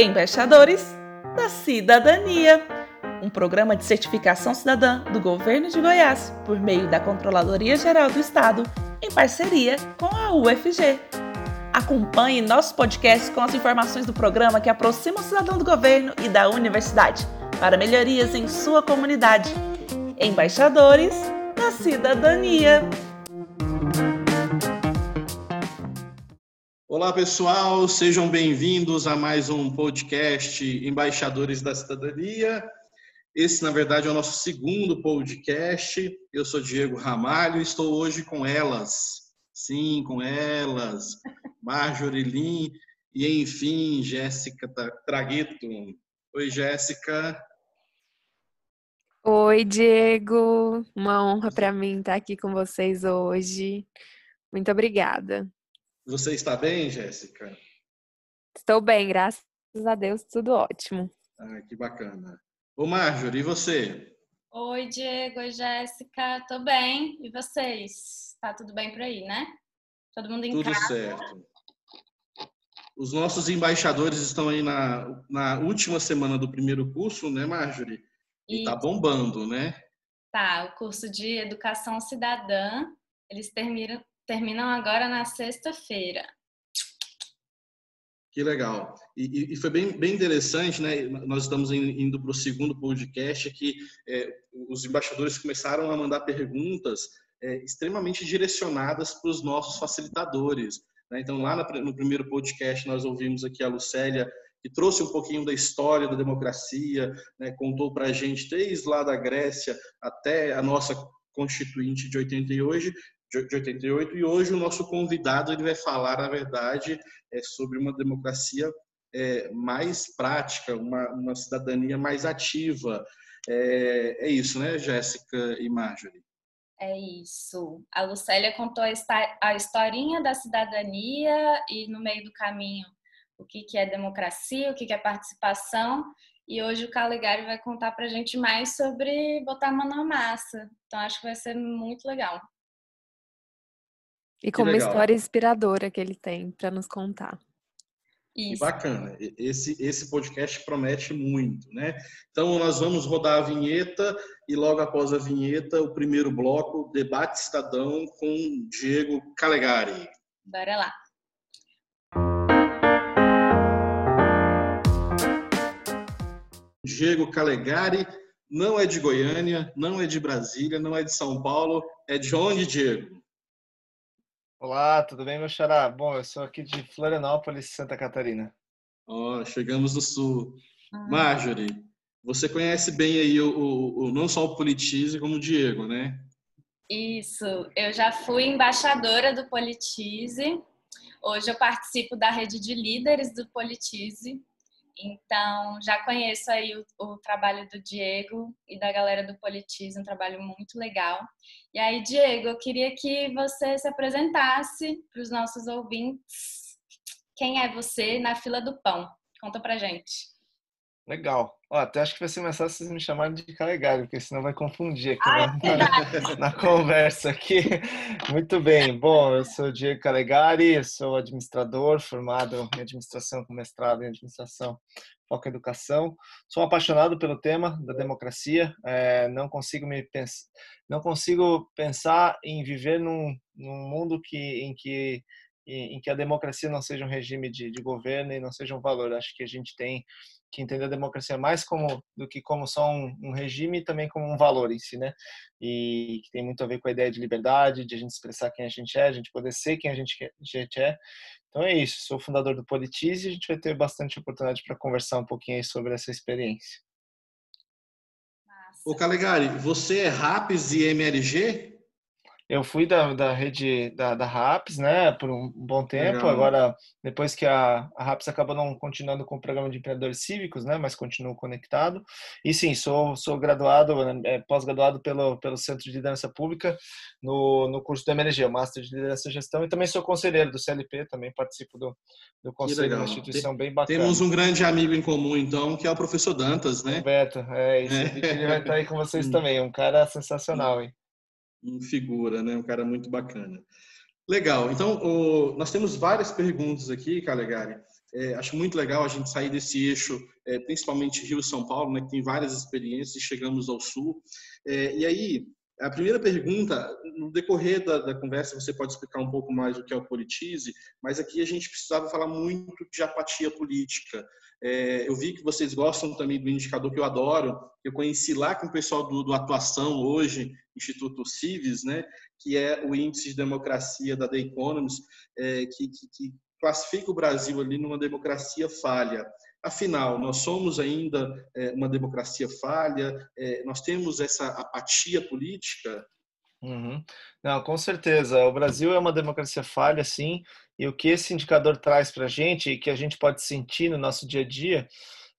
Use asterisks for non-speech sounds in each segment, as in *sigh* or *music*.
Embaixadores da Cidadania, um programa de certificação cidadã do governo de Goiás por meio da Controladoria Geral do Estado, em parceria com a UFG. Acompanhe nosso podcast com as informações do programa que aproxima o cidadão do governo e da universidade para melhorias em sua comunidade. Embaixadores da Cidadania. Olá, pessoal, sejam bem-vindos a mais um podcast Embaixadores da Cidadania. Esse, na verdade, é o nosso segundo podcast. Eu sou Diego Ramalho e estou hoje com elas. Sim, com elas. Marjorie Lin e, enfim, Jéssica Tragueto. Oi, Jéssica. Oi, Diego. Uma honra para mim estar aqui com vocês hoje. Muito obrigada. Você está bem, Jéssica? Estou bem, graças a Deus, tudo ótimo. Ah, que bacana. Ô, Marjorie, e você? Oi, Diego. Oi, Jéssica. Tô bem. E vocês? Tá tudo bem por aí, né? Todo mundo em tudo casa? Tudo certo. Os nossos embaixadores estão aí na, na última semana do primeiro curso, né, Marjorie? E, e tá bombando, né? Tá, o curso de Educação Cidadã, eles terminam, terminam agora na sexta-feira. Que legal. E, e, foi bem, bem interessante, né? Nós estamos indo para o segundo podcast que é, os embaixadores começaram a mandar perguntas é, extremamente direcionadas para os nossos facilitadores. Né? Então, lá no primeiro podcast, nós ouvimos aqui a Lucélia, que trouxe um pouquinho da história da democracia, né? contou para a gente desde lá da Grécia até a nossa Constituinte de 88, de 88 e hoje o nosso convidado ele vai falar, na verdade, é sobre uma democracia é, mais prática, uma, uma cidadania mais ativa. É, é isso, né, Jéssica e Marjorie? É isso. A Lucélia contou a historinha da cidadania e no meio do caminho o que, que é democracia, o que, que é participação. E hoje o Caligari vai contar para a gente mais sobre botar a mão na massa. Então acho que vai ser muito legal. E com uma história inspiradora que ele tem para nos contar. Isso. Que bacana. Esse, esse podcast promete muito, né? Então, nós vamos rodar a vinheta e logo após a vinheta, o primeiro bloco, Debate Cidadão com Diego Calegari. Bora lá. Diego Calegari não é de Goiânia, não é de Brasília, não é de São Paulo, é de onde, Diego? Olá, tudo bem, meu xará? Bom, eu sou aqui de Florianópolis, Santa Catarina. Ó, oh, chegamos no sul. Ah. Marjorie, você conhece bem aí o, o, o, não só o Politize, como o Diego, né? Isso, eu já fui embaixadora do Politize. Hoje eu participo da rede de líderes do Politize. Então, já conheço aí o, o, trabalho do Diego e da galera do Politize, um trabalho muito legal. E aí, Diego, eu queria que você se apresentasse para os nossos ouvintes. Quem é você na fila do pão? Conta pra gente. Legal. Ó, até acho que vai ser mais fácil vocês me chamarem de Calegari, porque senão vai confundir aqui Ai, na, na, conversa aqui. Muito bem. Bom, eu sou Diego Calegari, sou administrador, formado em administração com mestrado em administração, foco em educação. Sou apaixonado pelo tema da democracia. É, não consigo me pens não consigo pensar em viver num, num mundo que, em que em que a democracia não seja um regime de, de governo e não seja um valor. Acho que a gente tem que entender a democracia mais como do que como só um, um, regime e também como um valor em si, né? E que tem muito a ver com a ideia de liberdade, de a gente expressar quem a gente é, a gente poder ser quem a gente, a gente é. Então é isso, sou fundador do Politize e a gente vai ter bastante oportunidade para conversar um pouquinho aí sobre essa experiência. Ô Calegari, você é RAPS e MLG? Eu fui da, da rede da, da RAPS, né, por um bom tempo. Legal. Agora, depois que a, a RAPS acabou não continuando com o programa de empreendedores cívicos, né, mas continuo conectado. E sim, sou, sou graduado, é, pós-graduado pelo, pelo Centro de Liderança Pública no, no curso do MLG, o Master de Liderança e Gestão, e também sou conselheiro do CLP, também participo do, do conselho da instituição, bem bacana. Temos um grande amigo em comum, então, que é o professor Dantas, né? Roberto, é isso. É. Ele vai estar aí com vocês *laughs* também, um cara sensacional, hein? Um figura, né? Um cara muito bacana. Legal. Então, o, nós temos várias perguntas aqui, Calegari. É, acho muito legal a gente sair desse eixo, é, principalmente Rio e São Paulo, né, que tem várias experiências, e chegamos ao Sul. É, e aí, a primeira pergunta, no decorrer da, da, conversa, você pode explicar um pouco mais o que é o Politize, mas aqui a gente precisava falar muito de apatia política. É, eu vi que vocês gostam também do indicador que eu adoro, eu conheci lá com o pessoal do, do Atuação hoje, Instituto Civis, né, que é o índice de democracia da The Economist, é, que, que, que classifica o Brasil ali numa democracia falha. Afinal, nós somos ainda é, uma democracia falha? É, nós temos essa apatia política? Uhum. Não, com certeza. O Brasil é uma democracia falha, sim. E o que esse indicador traz para a gente e que a gente pode sentir no nosso dia a dia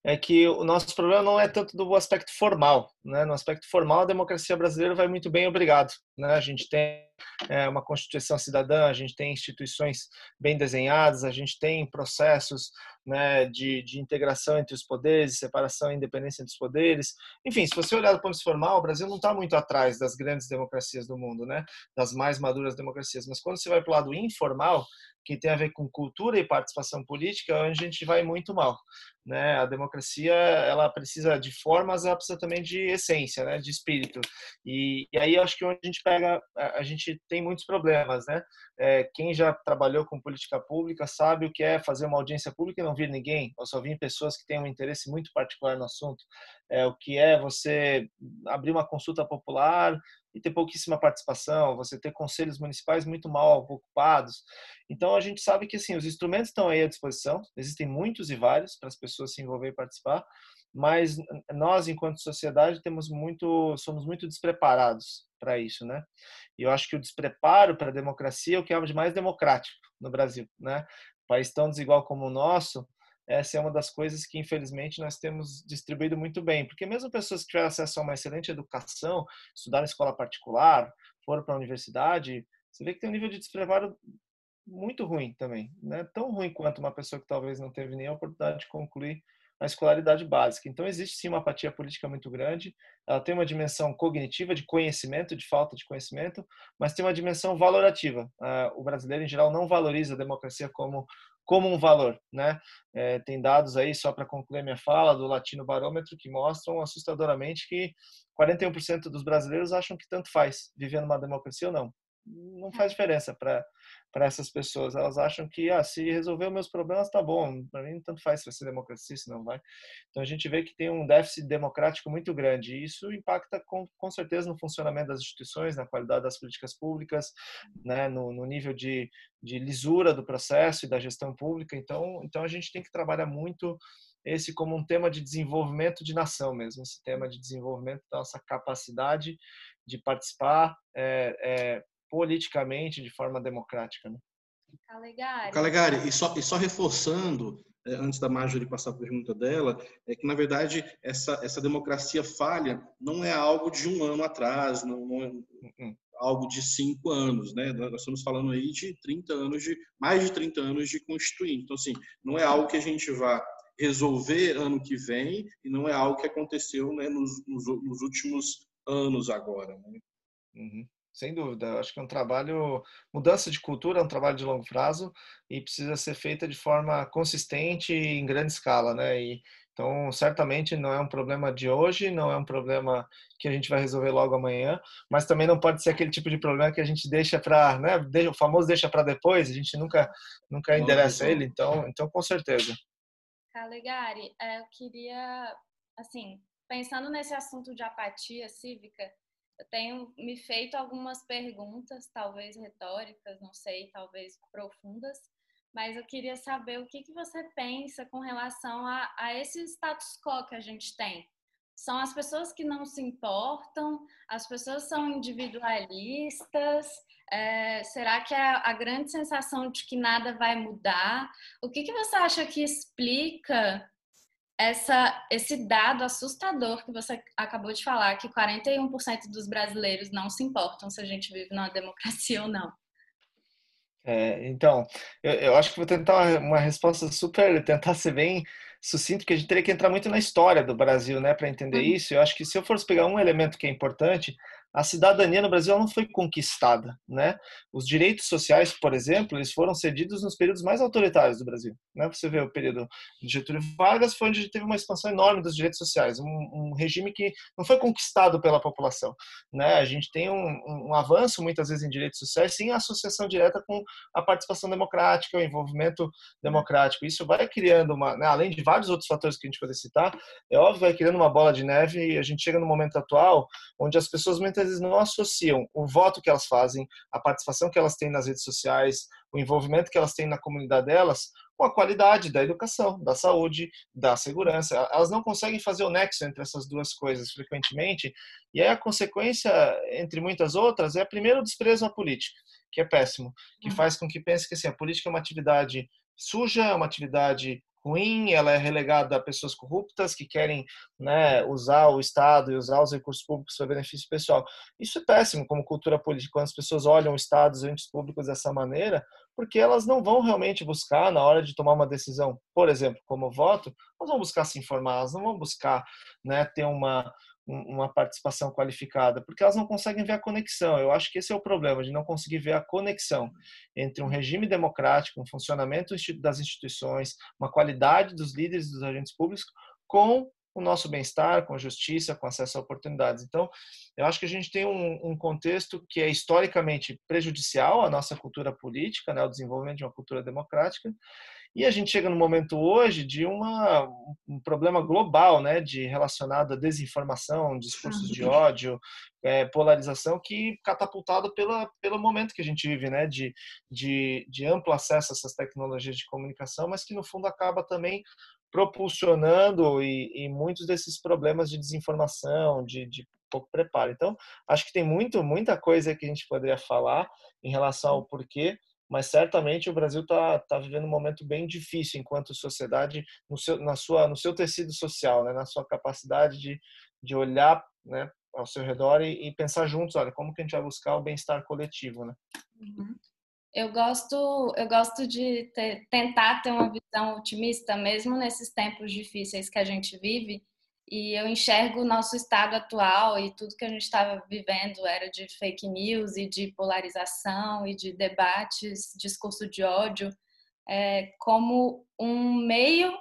é que o nosso problema não é tanto do aspecto formal, né? No aspecto formal, a democracia brasileira vai muito bem, obrigado, né? A gente tem é, uma constituição cidadã, a gente tem instituições bem desenhadas, a gente tem processos né, de, de integração entre os poderes, separação e independência entre os poderes. Enfim, se você olhar do ponto formal, o Brasil não está muito atrás das grandes democracias do mundo, né? Das mais maduras democracias. Mas quando você vai para o lado informal, que tem a ver com cultura e participação política, a gente vai muito mal. Né? A democracia ela precisa de formas, ela precisa também de essência, né? de espírito. E, e aí acho que onde a gente pega, a gente tem muitos problemas. Né? É, quem já trabalhou com política pública sabe o que é fazer uma audiência pública e não vir ninguém, ou só vir pessoas que têm um interesse muito particular no assunto. É, o que é você abrir uma consulta popular e ter pouquíssima participação, você ter conselhos municipais muito mal ocupados. Então a gente sabe que assim os instrumentos estão aí à disposição, existem muitos e vários para as pessoas se envolver e participar, mas nós enquanto sociedade temos muito somos muito despreparados para isso, né? E eu acho que o despreparo para a democracia é o que é de mais democrático no Brasil, né? Um país tão desigual como o nosso, essa é uma das coisas que, infelizmente, nós temos distribuído muito bem. Porque mesmo pessoas que tiveram acesso a uma excelente educação, estudaram em escola particular, foram para a universidade, você vê que tem um nível de despreparo muito ruim também. Né? Tão ruim quanto uma pessoa que talvez não teve nem a oportunidade de concluir a escolaridade básica. Então, existe sim uma apatia política muito grande. Ela tem uma dimensão cognitiva, de conhecimento, de falta de conhecimento, mas tem uma dimensão valorativa. Uh, o brasileiro, em geral, não valoriza a democracia como como um valor, né? É, tem dados aí só para concluir minha fala do Latino Barômetro que mostram assustadoramente que 41% dos brasileiros acham que tanto faz viver numa democracia ou não. Não faz diferença para para essas pessoas. Elas acham que, ah, se resolver os meus problemas, tá bom. Para mim, tanto faz se vai ser democracia, se não vai. Então, a gente vê que tem um déficit democrático muito grande. E isso impacta, com, com certeza, no funcionamento das instituições, na qualidade das políticas públicas, né, no, no nível de, de lisura do processo e da gestão pública. Então, então, a gente tem que trabalhar muito esse como um tema de desenvolvimento de nação mesmo, esse tema de desenvolvimento da nossa capacidade de participar é, é, politicamente de forma democrática. Né? Calegari. Calegari, e só, e só reforçando, é, antes da Marjorie passar a pergunta dela, é que, na verdade, essa, essa democracia falha não é algo de um ano atrás, não, não é uhum. algo de cinco anos, né? Nós estamos falando aí de 30 anos, de mais de 30 anos de constituinte. Então, assim, não é algo que a gente vá resolver ano que vem e não é algo que aconteceu né, nos, nos, nos últimos anos agora. Né? Uhum. Sem dúvida, acho que é um trabalho, mudança de cultura é um trabalho de longo prazo e precisa ser feita de forma consistente e em grande escala, né? E, então, certamente não é um problema de hoje, não é um problema que a gente vai resolver logo amanhã, mas também não pode ser aquele tipo de problema que a gente deixa para, né? O famoso deixa para depois, a gente nunca, nunca endereça ele, então, então com certeza. Calegari, é, eu queria, assim, pensando nesse assunto de apatia cívica, eu tenho me feito algumas perguntas, talvez retóricas, não sei, talvez profundas, mas eu queria saber o que, que você pensa com relação a, a esse status quo que a gente tem. São as pessoas que não se importam, as pessoas são individualistas, é, será que é a grande sensação de que nada vai mudar? O que, que você acha que explica essa, esse dado assustador que você acabou de falar, que 41% dos brasileiros não se importam se a gente vive numa *laughs* democracia ou não. É, então, eu, eu, acho que vou tentar uma resposta super, tentar ser bem sucinto, porque a gente teria que entrar muito na história do Brasil, né, para entender uhum. isso. Eu acho que se eu fosse pegar um elemento que é importante, a cidadania no Brasil não foi conquistada, né? Os direitos sociais, por exemplo, eles foram cedidos nos períodos mais autoritários do Brasil, né? Você vê o período de Getúlio Vargas foi onde teve uma expansão enorme dos direitos sociais, um, um regime que não foi conquistado pela população, né? A gente tem um, um, avanço muitas vezes em direitos sociais sem associação direta com a participação democrática, o envolvimento democrático. Isso vai criando uma, né? além de vários outros fatores que a gente pode citar, é óbvio vai criando uma bola de neve e a gente chega no momento atual onde as pessoas muitas vezes não associam o voto que elas fazem, a participação que elas têm nas redes sociais, o envolvimento que elas têm na comunidade delas, com a qualidade da educação, da saúde, da segurança. Elas não conseguem fazer o nexo entre essas duas coisas frequentemente, e aí a consequência, entre muitas outras, é primeiro o desprezo à política, que é péssimo, que uhum. faz com que pense que assim, a política é uma atividade suja, é uma atividade ruim, ela é relegada a pessoas corruptas que querem né, usar o Estado e usar os recursos públicos para benefício pessoal. Isso é péssimo como cultura política, quando as pessoas olham o Estado e os entes públicos dessa maneira, porque elas não vão realmente buscar, na hora de tomar uma decisão, por exemplo, como voto, elas vão buscar se informar, elas não vão buscar né, ter uma, uma participação qualificada, porque elas não conseguem ver a conexão. Eu acho que esse é o problema, de não conseguir ver a conexão entre um regime democrático, um funcionamento das instituições, uma qualidade dos líderes dos agentes públicos, com o nosso bem-estar, com a justiça, com acesso a oportunidades. Então, eu acho que a gente tem um, um, contexto que é historicamente prejudicial à nossa cultura política, né, ao desenvolvimento de uma cultura democrática, e a gente chega no momento hoje de uma, um problema global, né, de relacionado à desinformação, discursos de ódio, é, polarização, que catapultado pela, pelo momento que a gente vive, né, de, de, de amplo acesso a essas tecnologias de comunicação, mas que no fundo acaba também propulsionando e, e muitos desses problemas de desinformação, de, de pouco preparo. Então, acho que tem muito, muita coisa que a gente poderia falar em relação ao porquê mas certamente o Brasil está tá vivendo um momento bem difícil enquanto sociedade no seu, na sua, no seu tecido social, né? na sua capacidade de, de olhar né, ao seu redor e, e, pensar juntos, olha, como que a gente vai buscar o bem-estar coletivo, né? Uhum. Eu gosto, eu gosto de ter, tentar ter uma visão otimista, mesmo nesses tempos difíceis que a gente vive, e eu enxergo o nosso estado atual e tudo que a gente estava vivendo era de fake news e de polarização e de debates, discurso de ódio, é, como um meio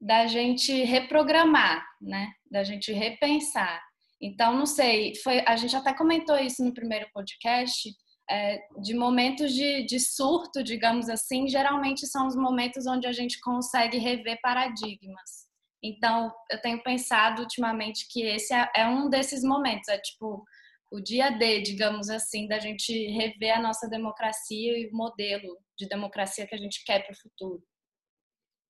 da gente reprogramar, né? Da gente repensar. Então, não sei, foi, a gente até comentou isso no primeiro podcast, é, de momentos de, de surto, digamos assim, geralmente são os momentos onde a gente consegue rever paradigmas. Então, eu tenho pensado ultimamente que esse é, é um desses momentos, é tipo o dia D, digamos assim, da gente rever a nossa democracia e o modelo de democracia que a gente quer para o futuro.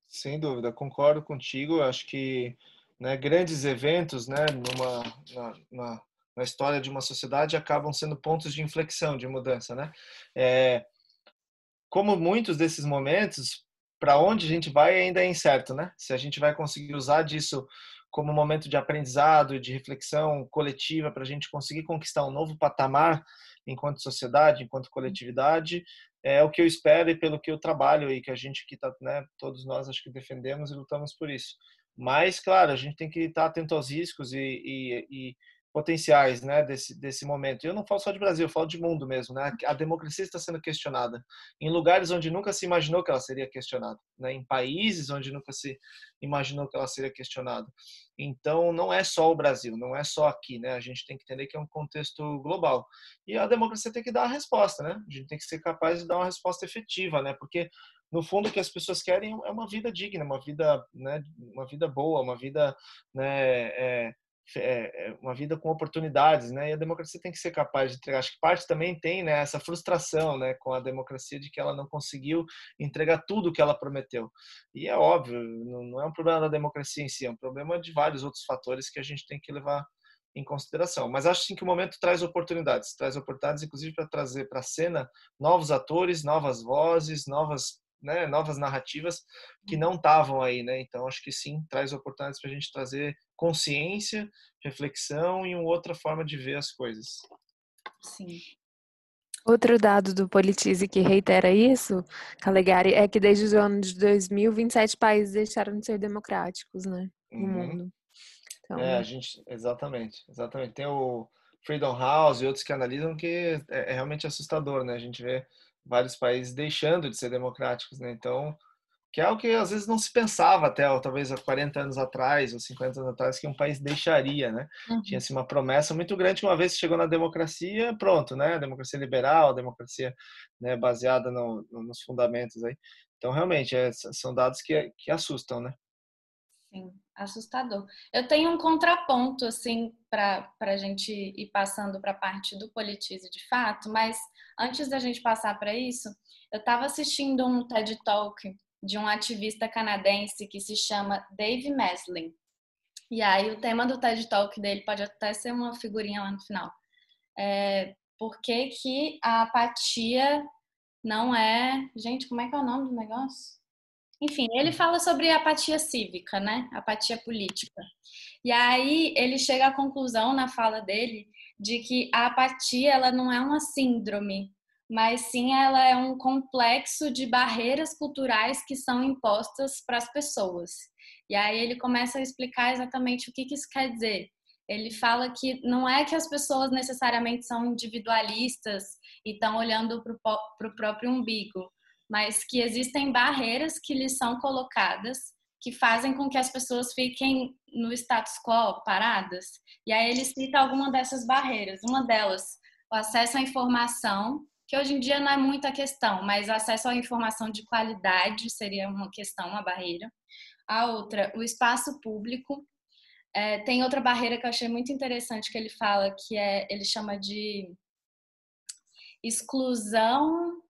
Sem dúvida, concordo contigo. Acho que né, grandes eventos né, numa, na, na, na, história de uma sociedade acabam sendo pontos de inflexão, de mudança. Né? É, como muitos desses momentos, para onde a gente vai ainda é incerto, né? Se a gente vai conseguir usar disso como momento de aprendizado de reflexão coletiva para a gente conseguir conquistar um novo patamar enquanto sociedade, enquanto coletividade, é o que eu espero e pelo que eu trabalho e que a gente que tá, né, todos nós acho que defendemos e lutamos por isso. Mas, claro, a gente tem que estar atento aos riscos e, e, e potenciais né, desse, desse momento. Eu não falo só de Brasil, eu falo de mundo mesmo. Né? A democracia está sendo questionada em lugares onde nunca se imaginou que ela seria questionada, né? em países onde nunca se imaginou que ela seria questionada. Então, não é só o Brasil, não é só aqui. Né? A gente tem que entender que é um contexto global. E a democracia tem que dar a resposta. Né? A gente tem que ser capaz de dar uma resposta efetiva, né? porque no fundo o que as pessoas querem é uma vida digna, uma vida, né, uma vida boa, uma vida né, é, é, é, uma vida com oportunidades, né? E a democracia tem que ser capaz de entregar. Acho que parte também tem, né, essa frustração, né, com a democracia de que ela não conseguiu entregar tudo o que ela prometeu. E é óbvio, não é um problema da democracia em si, é um problema de vários outros fatores que a gente tem que levar em consideração. Mas acho sim que o momento traz oportunidades, traz oportunidades inclusive para trazer para a cena novos atores, novas vozes, novas né, novas narrativas que não estavam aí, né? Então acho que sim traz oportunidades para a gente trazer consciência, reflexão e uma outra forma de ver as coisas. Sim. Outro dado do Politize que reitera isso, Calegari, é que desde o ano de 2000, 27 países deixaram de ser democráticos, né, no uhum. mundo. Então... É, a gente, exatamente, exatamente. Tem o Freedom House e outros que analisam que é, é realmente assustador, né? A gente vê vários países deixando de ser democráticos, né? Então, que é o que às vezes não se pensava até, ou talvez há 40 anos atrás, ou 50 anos atrás, que um país deixaria, né? Uhum. Tinha-se uma promessa muito grande, uma vez que chegou na democracia, pronto, né? Democracia liberal, democracia né, baseada no, nos fundamentos aí. Então, realmente, é, são dados que, que assustam, né? Sim, assustador. Eu tenho um contraponto, assim, para a gente ir passando para a parte do politize de fato, mas antes da gente passar para isso, eu estava assistindo um TED Talk de um ativista canadense que se chama Dave Meslin. E aí o tema do TED Talk dele pode até ser uma figurinha lá no final. É, por que, que a apatia não é... Gente, como é que é o nome do negócio? Enfim, ele fala sobre apatia cívica, né? Apatia política. E aí ele chega à conclusão na fala dele de que a apatia ela não é uma síndrome, mas sim ela é um complexo de barreiras culturais que são impostas para as pessoas. E aí ele começa a explicar exatamente o que, que isso quer dizer. Ele fala que não é que as pessoas necessariamente são individualistas e estão olhando para o próprio umbigo, mas que existem barreiras que lhes são colocadas que fazem com que as pessoas fiquem no status quo, paradas. E aí ele cita alguma dessas barreiras. Uma delas, o acesso à informação, que hoje em dia não é muita questão, mas acesso à informação de qualidade seria uma questão, uma barreira. A outra, o espaço público. É, tem outra barreira que eu achei muito interessante que ele fala, que é ele chama de exclusão.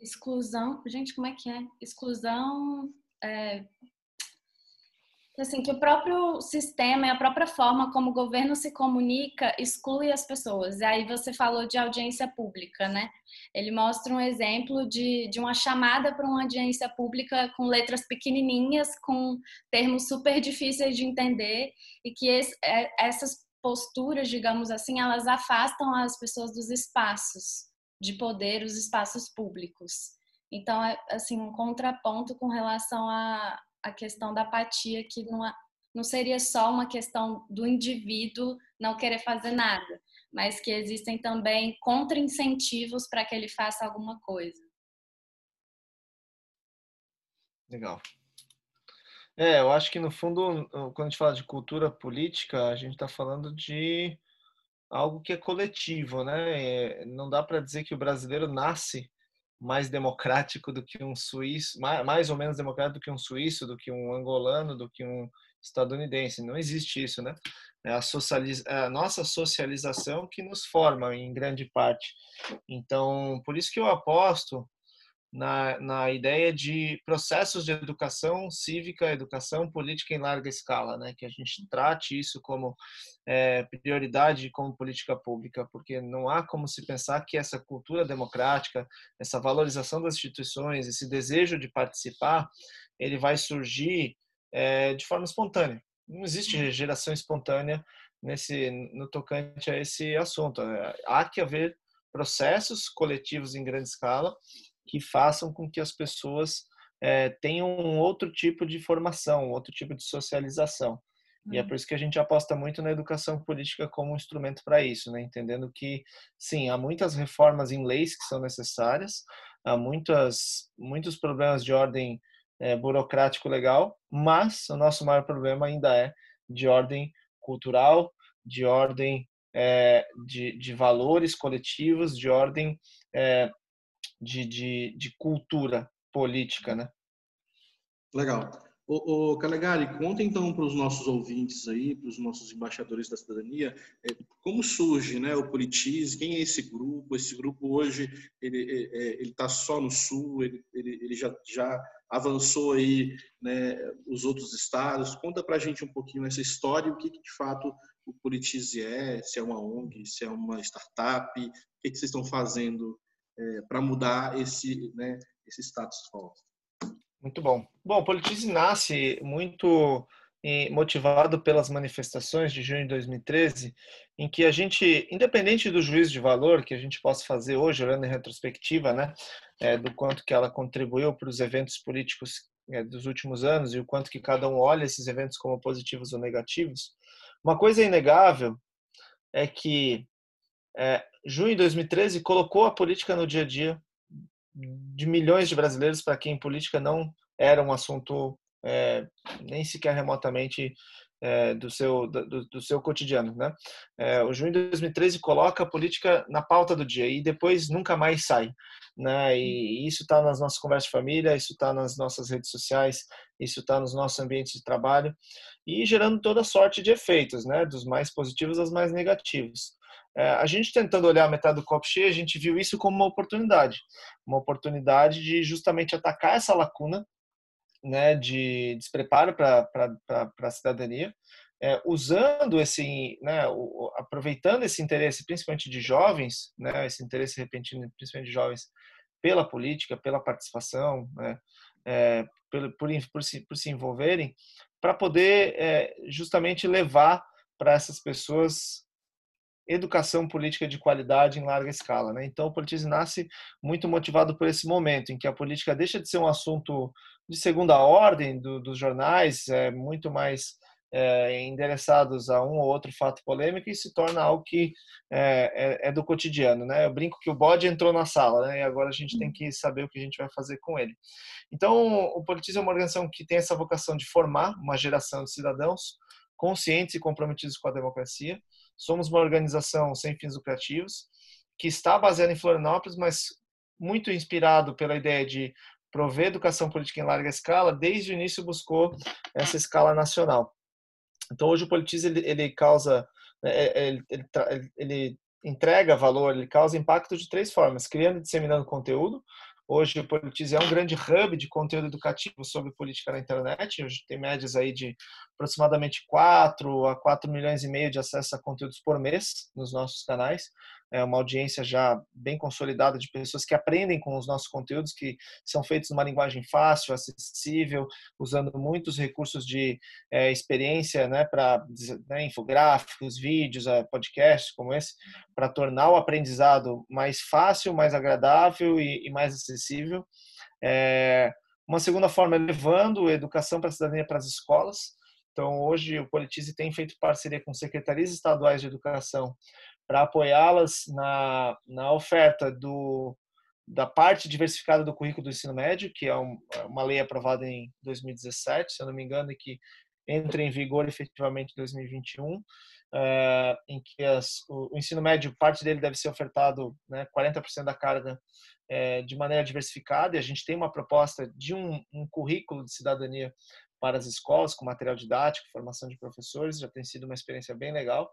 Exclusão. Gente, como é que é? Exclusão. É, assim, que o próprio sistema e a própria forma como o governo se comunica exclui as pessoas. E aí você falou de audiência pública, né? Ele mostra um exemplo de, de uma chamada para uma audiência pública com letras pequenininhas, com termos super difíceis de entender e que esse, é, essas posturas, digamos assim, elas afastam as pessoas dos espaços de poder, os espaços públicos. Então, é assim, um contraponto com relação a, a questão da apatia, que não, não seria só uma questão do indivíduo não querer fazer nada, mas que existem também contra-incentivos para que ele faça alguma coisa. Legal. É, eu acho que no fundo, quando a gente fala de cultura política, a gente está falando de algo que é coletivo, né? É, não dá para dizer que o brasileiro nasce mais democrático do que um suíço, mais ou menos democrático do que um suíço, do que um angolano, do que um estadunidense. Não existe isso, né? É a, é a nossa socialização que nos forma em grande parte. Então, por isso que eu aposto na, na ideia de processos de educação cívica, educação política em larga escala, né? que a gente trate isso como é, prioridade como política pública, porque não há como se pensar que essa cultura democrática, essa valorização das instituições, esse desejo de participar, ele vai surgir é, de forma espontânea. Não existe geração espontânea nesse no tocante a esse assunto. Há que haver processos coletivos em grande escala que façam com que as pessoas é, tenham um outro tipo de formação, outro tipo de socialização. E é uhum. por isso que a gente aposta muito na educação política como um instrumento para isso, né? entendendo que, sim, há muitas reformas em leis que são necessárias, há muitas, muitos problemas de ordem é, burocrático-legal, mas o nosso maior problema ainda é de ordem cultural, de ordem é, de, de valores coletivos, de ordem é, de, de, de cultura política, né? Legal. O, o Calegari, conta então para os nossos ouvintes aí, para os nossos embaixadores da cidadania, é, como surge né, o Politize, quem é esse grupo? Esse grupo hoje, ele é, é, está só no Sul, ele, ele, ele já, já avançou aí né, os outros estados. Conta para a gente um pouquinho essa história o que, que de fato o Politize é, se é uma ONG, se é uma startup, o que, que vocês estão fazendo é, para mudar esse, né, esse status quo. Muito bom. Bom, o Politize nasce muito motivado pelas manifestações de junho de 2013, em que a gente, independente do juízo de valor que a gente possa fazer hoje, olhando em retrospectiva, né, é, do quanto que ela contribuiu para os eventos políticos é, dos últimos anos e o quanto que cada um olha esses eventos como positivos ou negativos, uma coisa inegável é que é, junho de 2013 colocou a política no dia a dia de milhões de brasileiros para quem política não era um assunto é, nem sequer remotamente é, do, seu, do, do, seu cotidiano. Né? É, o junho de 2013 coloca a política na pauta do dia e depois nunca mais sai. Né? E isso está nas nossas conversas de família, isso está nas nossas redes sociais, isso está nos nossos ambientes de trabalho e gerando toda sorte de efeitos, né? dos mais positivos aos mais negativos. É, a gente tentando olhar a metade do copo cheio, a gente viu isso como uma oportunidade, uma oportunidade de justamente atacar essa lacuna né, de despreparo para a cidadania, é, usando esse, né, o, aproveitando esse interesse, principalmente de jovens, né, esse interesse repentino, principalmente de jovens, pela política, pela participação, né, é, por, por, por, se, por se envolverem, para poder é, justamente levar para essas pessoas educação política de qualidade em larga escala. Né? Então, o Politize nasce muito motivado por esse momento, em que a política deixa de ser um assunto de segunda ordem do, dos jornais, é, muito mais é, endereçados a um ou outro fato polêmico e se torna algo que é, é, é, do cotidiano. Né? Eu brinco que o bode entrou na sala né? e agora a gente tem que saber o que a gente vai fazer com ele. Então, o Politize é uma organização que tem essa vocação de formar uma geração de cidadãos conscientes e comprometidos com a democracia, Somos uma organização sem fins lucrativos que está baseada em Florianópolis, mas muito inspirado pela ideia de prover educação política em larga escala, desde o início buscou essa escala nacional. Então hoje o Politize ele, ele causa, né, é, é, ele, ele, ele, entrega valor, ele causa impacto de três formas: criando e disseminando conteúdo. Hoje o Politize é um grande hub de conteúdo educativo sobre política na internet. Hoje tem médias aí de aproximadamente 4 a 4 milhões e meio de acesso a conteúdos por mês nos nossos canais. É uma audiência já bem consolidada de pessoas que aprendem com os nossos conteúdos, que são feitos numa linguagem fácil, acessível, usando muitos recursos de é, experiência né, para né, infográficos, vídeos, é, podcasts como esse, para tornar o aprendizado mais fácil, mais agradável e, e mais acessível. É, uma segunda forma é levando educação para a cidadania para as escolas. Então, hoje o Politize tem feito parceria com secretarias estaduais de educação para apoiá-las na, na oferta do, da parte diversificada do currículo do ensino médio, que é um, é uma lei aprovada em 2017, se eu não me engano, e que entra em vigor efetivamente em 2021, é, em que as, o, o, ensino médio, parte dele deve ser ofertado, né, 40% da carga é, de maneira diversificada, e a gente tem uma proposta de um, um currículo de cidadania para as escolas, com material didático, formação de professores, já tem sido uma experiência bem legal.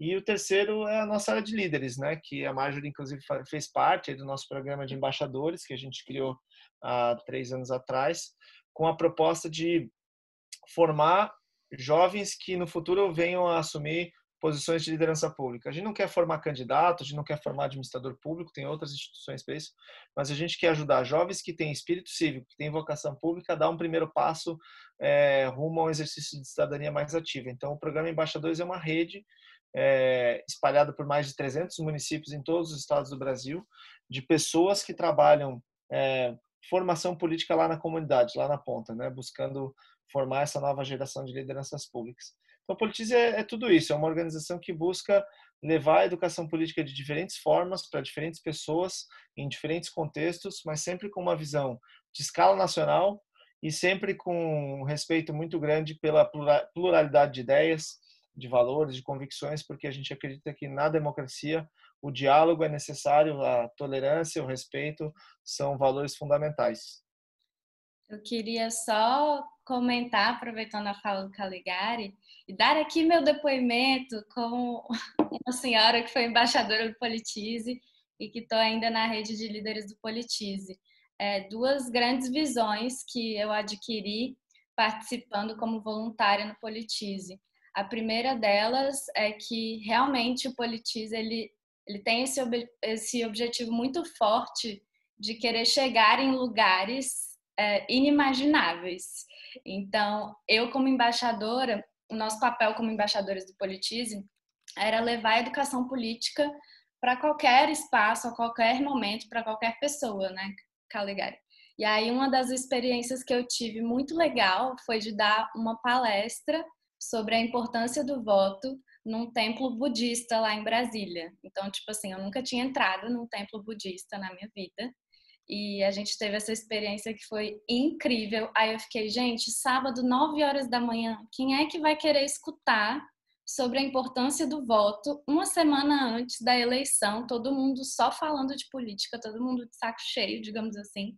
E o terceiro é a nossa área de líderes, né? Que a Marjorie, inclusive, fez parte do nosso programa de embaixadores, que a gente criou há três anos atrás, com a proposta de formar jovens que no futuro venham a assumir posições de liderança pública. A gente não quer formar candidato, a gente não quer formar administrador público, tem outras instituições para isso, mas a gente quer ajudar jovens que têm espírito cívico, que têm vocação pública, a dar um primeiro passo é, rumo a um exercício de cidadania mais ativa. Então, o programa Embaixadores é uma rede é, espalhada por mais de 300 municípios em todos os estados do Brasil, de pessoas que trabalham é, formação política lá na comunidade, lá na ponta, né, buscando formar essa nova geração de lideranças públicas. Então, a Politize é, é tudo isso, é uma organização que busca levar a educação política de diferentes formas para diferentes pessoas, em diferentes contextos, mas sempre com uma visão de escala nacional e sempre com um respeito muito grande pela pluralidade de ideias, de valores, de convicções, porque a gente acredita que na democracia o diálogo é necessário, a tolerância, o respeito são valores fundamentais. Eu queria só comentar, aproveitando a fala do Caligari, e dar aqui meu depoimento como uma senhora que foi embaixadora do Politize e que estou ainda na rede de líderes do Politize. É, duas grandes visões que eu adquiri participando como voluntária no Politize. A primeira delas é que realmente o Politize ele, ele tem esse, ob esse objetivo muito forte de querer chegar em lugares é, inimagináveis. Então, eu como embaixadora, o nosso papel como embaixadores do Politize era levar a educação política para qualquer espaço, a qualquer momento, para qualquer pessoa, né, Calegari? E aí uma das experiências que eu tive muito legal foi de dar uma palestra sobre a importância do voto num templo budista lá em Brasília. Então, tipo assim, eu nunca tinha entrado num templo budista na minha vida. E a gente teve essa experiência que foi incrível. Aí eu fiquei, gente, sábado, 9 horas da manhã, quem é que vai querer escutar sobre a importância do voto uma semana antes da eleição? Todo mundo só falando de política, todo mundo de saco cheio, digamos assim.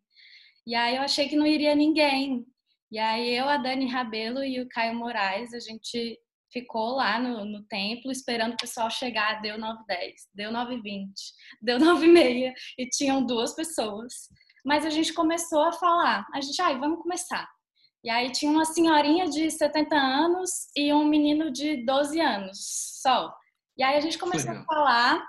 E aí eu achei que não iria ninguém. E aí eu, a Dani Rabelo e o Caio Moraes, a gente ficou lá no, no templo esperando o pessoal chegar, deu 9h10, deu 9h20, *laughs* deu 9h30 e tinham duas pessoas. Mas a gente começou a falar, a gente, ai, vamos começar. E aí tinha uma senhorinha de 70 anos e um menino de 12 anos só. E aí a gente começou Legal. a falar,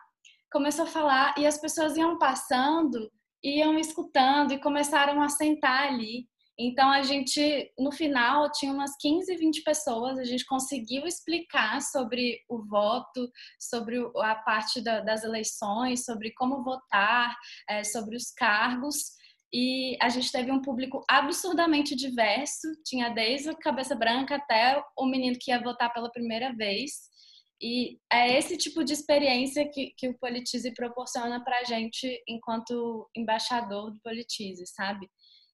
começou a falar e as pessoas iam passando, iam escutando e começaram a sentar ali. Então, a gente, no final, tinha umas 15, 20 pessoas, a gente conseguiu explicar sobre o voto, sobre a parte das eleições, sobre como votar, é, sobre os cargos. E a gente teve um público absurdamente diverso, tinha desde a cabeça branca até o menino que ia votar pela primeira vez. E é esse tipo de experiência que, que o Politize proporciona para a gente enquanto embaixador do Politize, sabe?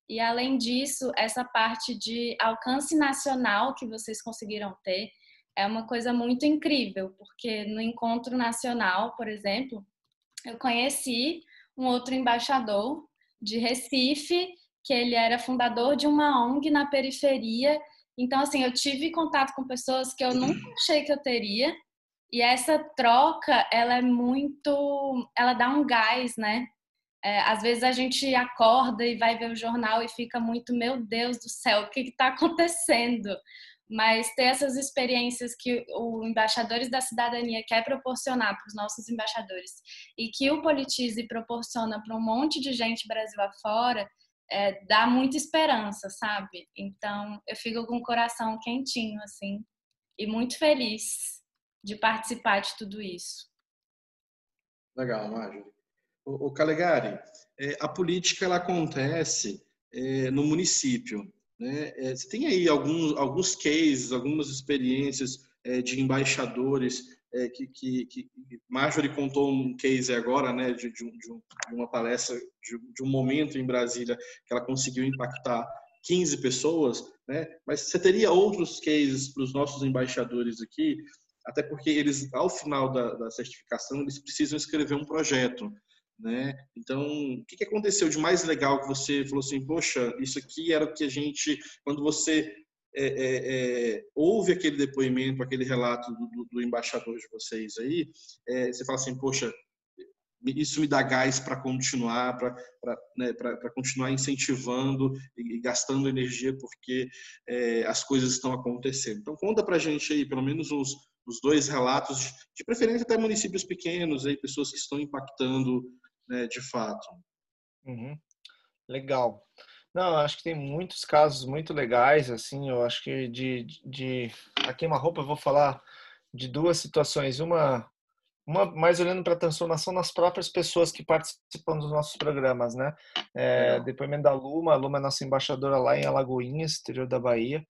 E além disso, essa parte de alcance nacional que vocês conseguiram ter é uma coisa muito incrível, porque no encontro nacional, por exemplo, eu conheci um outro embaixador de Recife, que ele era fundador de uma ONG na periferia. Então, assim, eu tive contato com pessoas que eu nunca achei que eu teria. E essa troca, ela é muito, ela dá um gás, né? É, às vezes a gente acorda e vai ver o jornal e fica muito, meu Deus do céu, o que está acontecendo? Mas ter essas experiências que o Embaixadores da Cidadania quer proporcionar para os nossos embaixadores e que o Politize proporciona para um monte de gente Brasil afora, é, dá muita esperança, sabe? Então eu fico com o coração quentinho, assim, e muito feliz de participar de tudo isso. Legal, Marjorie. O, Calegari, é, a política ela acontece é, no município. Né? É, você tem aí alguns, alguns cases, algumas experiências de embaixadores que, que, que Marjorie contou um case agora, né, de, de, um, de uma palestra, de, de, um momento em Brasília que ela conseguiu impactar 15 pessoas, né? Mas você teria outros cases para os nossos embaixadores aqui, até porque eles, ao final da, da certificação, eles precisam escrever um projeto né? Então, o que, aconteceu de mais legal que você falou assim, poxa, isso aqui era o que a gente, quando você é, é, é, ouve aquele depoimento, aquele relato do, do embaixador de vocês aí, é, você fala assim, poxa, isso me dá gás para continuar, para né, continuar incentivando e, gastando energia porque é, as coisas estão acontecendo. Então conta para a gente aí pelo menos os, os dois relatos, de preferência até municípios pequenos, aí pessoas que estão impactando né, de fato. Uhum. Legal. Não, acho que tem muitos casos muito legais, assim, eu acho que de, de a queima-roupa eu vou falar de duas situações. Uma, uma mais olhando para a transformação nas próprias pessoas que participam dos nossos programas, né? É, depoimento da Luma, a Luma é nossa embaixadora lá em Alagoinhas, interior da Bahia,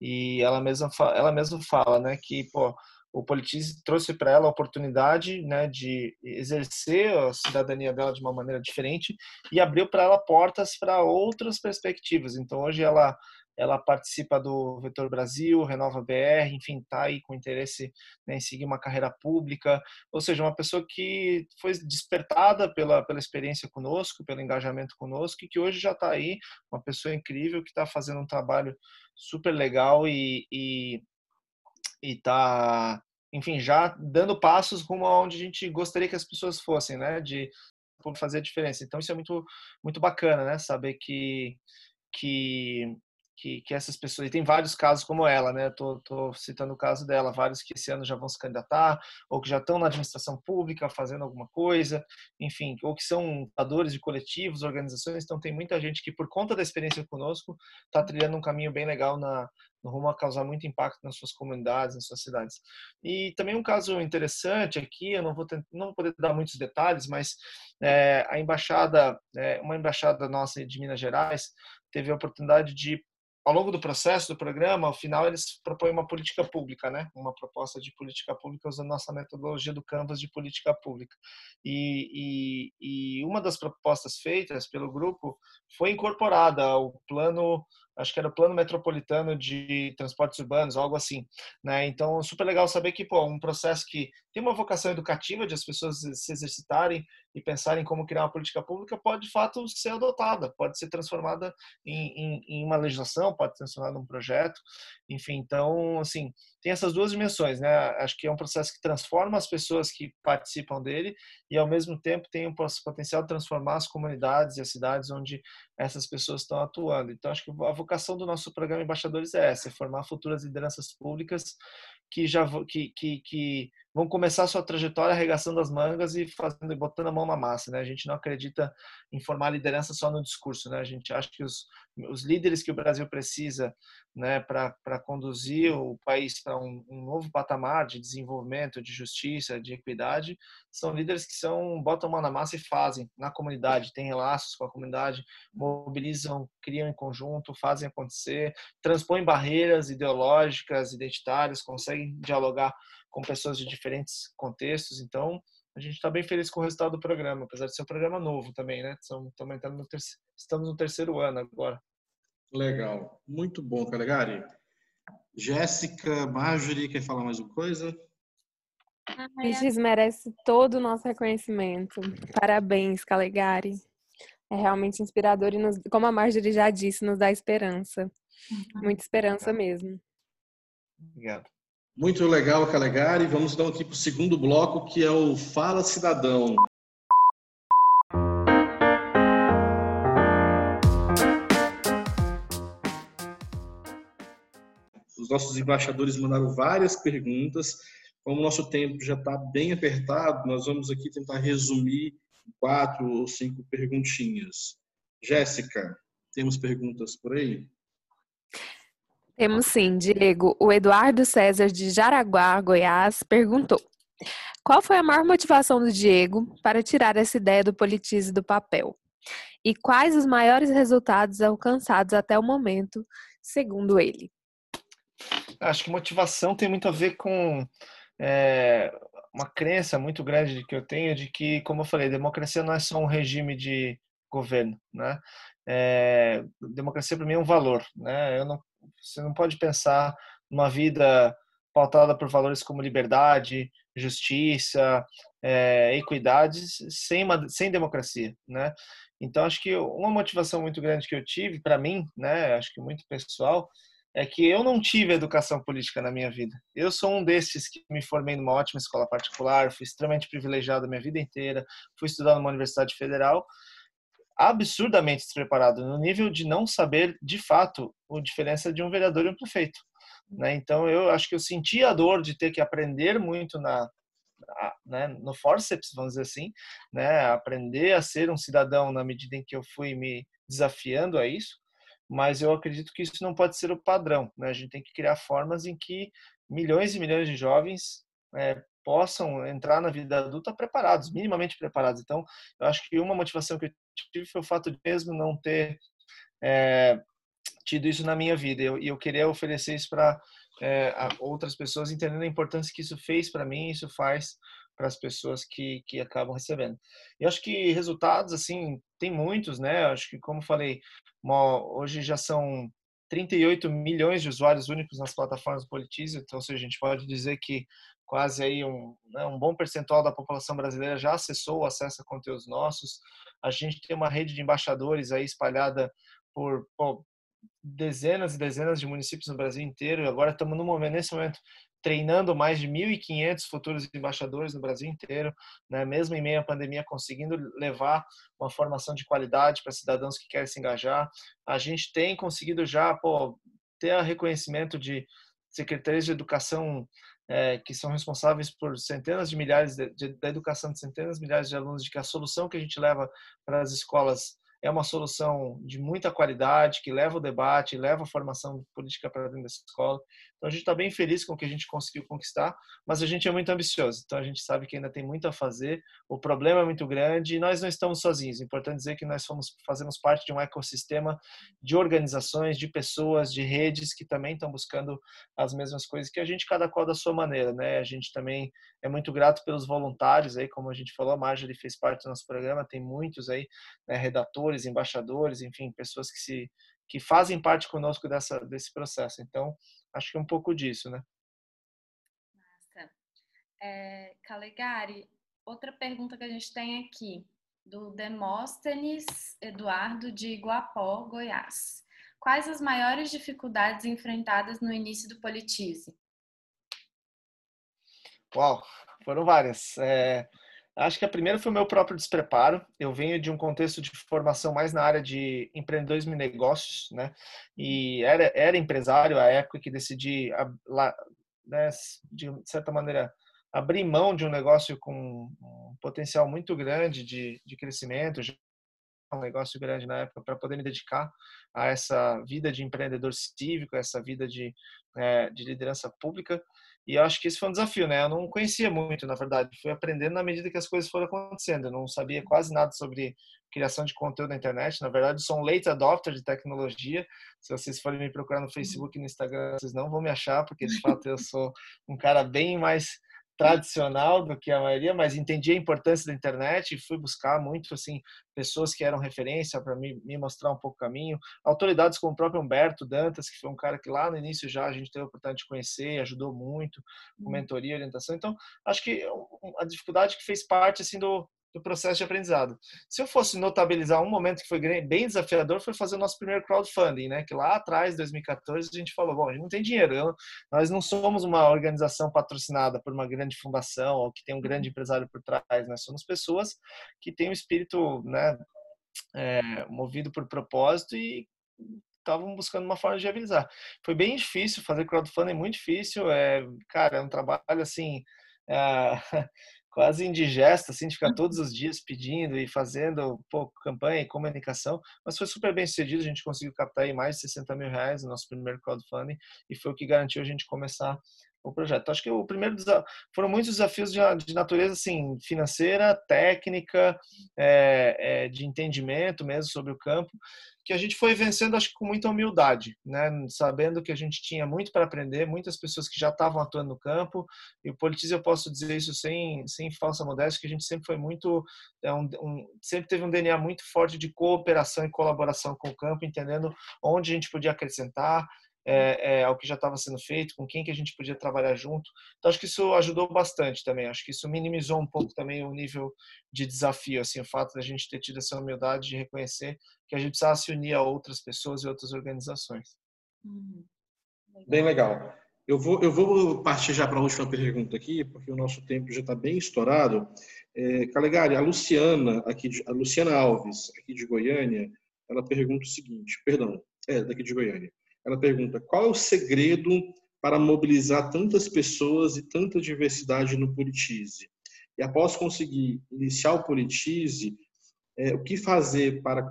e ela mesma, ela mesma fala, né, que, pô, o Politize trouxe para ela a oportunidade né, de exercer a cidadania dela de uma maneira diferente e abriu para ela portas para outras perspectivas. Então, hoje ela ela participa do Vetor Brasil, Renova BR, enfim, está aí com interesse né, em seguir uma carreira pública, ou seja, uma pessoa que foi despertada pela, pela experiência conosco, pelo engajamento conosco, e que hoje já está aí, uma pessoa incrível que está fazendo um trabalho super legal e, e e tá, enfim, já dando passos rumo aonde a gente gostaria que as pessoas fossem, né? De fazer a diferença. Então isso é muito muito bacana, né? Saber que que que, que essas pessoas, e tem vários casos como ela, né? Tô, tô citando o caso dela, vários que esse ano já vão se candidatar, ou que já estão na administração pública fazendo alguma coisa, enfim, ou que são dadores de coletivos, organizações. Então, tem muita gente que, por conta da experiência conosco, está trilhando um caminho bem legal na, no rumo a causar muito impacto nas suas comunidades, nas suas cidades. E também um caso interessante aqui, eu não vou, ter, não vou poder dar muitos detalhes, mas é, a embaixada, é, uma embaixada nossa de Minas Gerais, teve a oportunidade de ao longo do processo do programa, ao final eles propõem uma política pública, né? Uma proposta de política pública usando nossa metodologia do Canvas de política pública. E, e, e uma das propostas feitas pelo grupo foi incorporada ao plano acho que era o Plano Metropolitano de Transportes Urbanos, algo assim, né? Então, super legal saber que, pô, um processo que tem uma vocação educativa de as pessoas se exercitarem e pensarem como criar uma política pública pode, de fato, ser adotada, pode ser transformada em, em, em uma legislação, pode ser transformada em um projeto, enfim, então, assim, tem essas duas dimensões, né? Acho que é um processo que transforma as pessoas que participam dele e, ao mesmo tempo, tem um potencial de transformar as comunidades e as cidades onde essas pessoas estão atuando. Então, acho que a vocação do nosso programa Embaixadores é essa, é formar futuras lideranças públicas que já que, que, que vão começar sua trajetória arregaçando as mangas e fazendo botando a mão na massa, né? A gente não acredita em formar liderança só no discurso, né? A gente acha que os, os líderes que o Brasil precisa, né, para conduzir o país para um, um, novo patamar de desenvolvimento, de justiça, de equidade, são líderes que são botam a mão na massa e fazem na comunidade, têm laços com a comunidade, mobilizam, criam em conjunto, fazem acontecer, transpõem barreiras ideológicas, identitárias, conseguem dialogar com pessoas de diferentes contextos. Então, a gente está bem feliz com o resultado do programa, apesar de ser um programa novo também, né? Estamos, no terceiro, estamos no terceiro ano agora. Legal. Muito bom, Calegari. Jéssica, Marjorie, quer falar mais uma coisa? Regis merece todo o nosso reconhecimento. Parabéns, Calegari. É realmente inspirador e, nos, como a Marjorie já disse, nos dá esperança. Uhum. Muita esperança mesmo. Obrigado. Muito legal, Calegari. Vamos então aqui para o segundo bloco, que é o Fala Cidadão. Os nossos embaixadores mandaram várias perguntas. Como o nosso tempo já está bem apertado, nós vamos aqui tentar resumir quatro ou cinco perguntinhas. Jéssica, temos perguntas por aí? Temos sim, Diego. O Eduardo César de Jaraguá, Goiás, perguntou: Qual foi a maior motivação do Diego para tirar essa ideia do politize do papel? E quais os maiores resultados alcançados até o momento, segundo ele? Acho que motivação tem muito a ver com é, uma crença muito grande que eu tenho de que, como eu falei, democracia não é só um regime de governo, né? É, democracia para mim é um valor, né? Eu não você não pode pensar numa vida pautada por valores como liberdade, justiça, é, equidade, sem, uma, sem democracia, né? Então, acho que uma motivação muito grande que eu tive, para mim, né, acho que muito pessoal, é que eu não tive educação política na minha vida. Eu sou um desses que me formei numa ótima escola particular, fui extremamente privilegiado a minha vida inteira, fui estudar numa universidade federal, absurdamente despreparado, no nível de não saber, de fato, a diferença de um vereador e um prefeito. Né? Então, eu acho que eu senti a dor de ter que aprender muito na, né, no forceps, vamos dizer assim, né, aprender a ser um cidadão na medida em que eu fui me desafiando a isso, mas eu acredito que isso não pode ser o padrão. Né? A gente tem que criar formas em que milhões e milhões de jovens é, possam entrar na vida adulta preparados, minimamente preparados. Então, eu acho que uma motivação que eu tive foi o fato de mesmo não ter é, tido isso na minha vida. E eu, eu queria oferecer isso para é, outras pessoas, entendendo a importância que isso fez para mim, isso faz para as pessoas que, que acabam recebendo. E acho que resultados, assim, tem muitos, né? Acho que, como falei, hoje já são 38 milhões de usuários únicos nas plataformas do Politize, então, se a gente pode dizer que quase aí um, né, um bom percentual da população brasileira já acessou, acessa conteúdos nossos. A gente tem uma rede de embaixadores aí espalhada por pô, dezenas e dezenas de municípios no Brasil inteiro. E agora estamos no momento, nesse momento treinando mais de 1.500 futuros embaixadores no Brasil inteiro, né? mesmo em meio à pandemia, conseguindo levar uma formação de qualidade para cidadãos que querem se engajar. A gente tem conseguido já pô, ter reconhecimento de secretarias de educação é, que são responsáveis por centenas de milhares de, de, da educação de centenas de milhares de alunos, de que a solução que a gente leva para as escolas é uma solução de muita qualidade, que leva o debate, leva a formação política para dentro da escola. Então a gente está bem feliz com o que a gente conseguiu conquistar, mas a gente é muito ambicioso. Então a gente sabe que ainda tem muito a fazer. O problema é muito grande e nós não estamos sozinhos. É importante dizer que nós fazemos parte de um ecossistema de organizações, de pessoas, de redes que também estão buscando as mesmas coisas que a gente, cada qual da sua maneira, né? A gente também é muito grato pelos voluntários aí, como a gente falou, a Marjorie fez parte do nosso programa, tem muitos aí, né, redatores, embaixadores, enfim, pessoas que se que fazem parte conosco dessa desse processo. Então, acho que é um pouco disso, né? Massa. É, Calegari, outra pergunta que a gente tem aqui, do Demóstenes Eduardo de Iguapó, Goiás. Quais as maiores dificuldades enfrentadas no início do Politize? Uau, foram várias. É, acho que a primeira foi o meu próprio despreparo. Eu venho de um contexto de formação mais na área de empreendedorismo e negócios, né? E era, era empresário à época que decidi, né, de certa maneira, abrir mão de um negócio com um potencial muito grande de, de crescimento, um negócio grande na época para poder me dedicar a essa vida de empreendedor cívico, essa vida de, é, de liderança pública. E eu acho que esse foi um desafio, né? Eu não conhecia muito, na verdade. Fui aprendendo na medida que as coisas foram acontecendo. Eu não sabia quase nada sobre criação de conteúdo na internet. Na verdade, sou um late adopter de tecnologia. Se vocês forem me procurar no Facebook e no Instagram, vocês não vão me achar, porque de fato eu sou um cara bem mais tradicional do que a maioria, mas entendi a importância da internet e fui buscar muito assim pessoas que eram referência para me, me mostrar um pouco o caminho, autoridades como o próprio Humberto Dantas, que foi um cara que lá no início já a gente teve a oportunidade de conhecer, ajudou muito com hum. mentoria, orientação. Então, acho que a dificuldade que fez parte assim do do processo de aprendizado. Se eu fosse notabilizar um momento que foi bem desafiador, foi fazer o nosso primeiro crowdfunding, né? Que lá atrás, 2014, a gente falou, bom, a gente não tem dinheiro, nós não somos uma organização patrocinada por uma grande fundação ou que tem um grande empresário por trás, nós somos pessoas que têm um espírito, né, é, movido por propósito e estavam buscando uma forma de viabilizar. Foi bem difícil fazer crowdfunding, muito difícil, é, cara, é um trabalho assim, é, *laughs* quase indigesta, assim, de ficar todos os dias pedindo e fazendo pô, campanha e comunicação, mas foi super bem sucedido, a gente conseguiu captar aí mais de 60 mil reais no nosso primeiro crowdfunding e foi o que garantiu a gente começar o projeto. Então, acho que o primeiro foram muitos desafios de, de natureza assim financeira, técnica, é, é, de entendimento mesmo sobre o campo, que a gente foi vencendo, acho que com muita humildade, né? Sabendo que a gente tinha muito para aprender, muitas pessoas que já estavam atuando no campo. E o Politize, eu posso dizer isso sem, sem falsa modéstia, que a gente sempre foi muito, é um, um, sempre teve um DNA muito forte de cooperação e colaboração com o campo, entendendo onde a gente podia acrescentar, é, é, ao que já estava sendo feito, com quem que a gente podia trabalhar junto. Então acho que isso ajudou bastante também. Acho que isso minimizou um pouco também o nível de desafio, assim, o fato da gente ter tido essa humildade de reconhecer que a gente precisava se unir a outras pessoas e outras organizações. Uhum. Bem legal. Eu vou, eu vou partir já para a última pergunta aqui, porque o nosso tempo já está bem estourado. É, Calegari, a Luciana, aqui de, a Luciana Alves, aqui de Goiânia, ela pergunta o seguinte, perdão, é daqui de Goiânia. Ela pergunta: qual é o segredo para mobilizar tantas pessoas e tanta diversidade no Politize? E após conseguir iniciar o Politize, é, o que fazer para,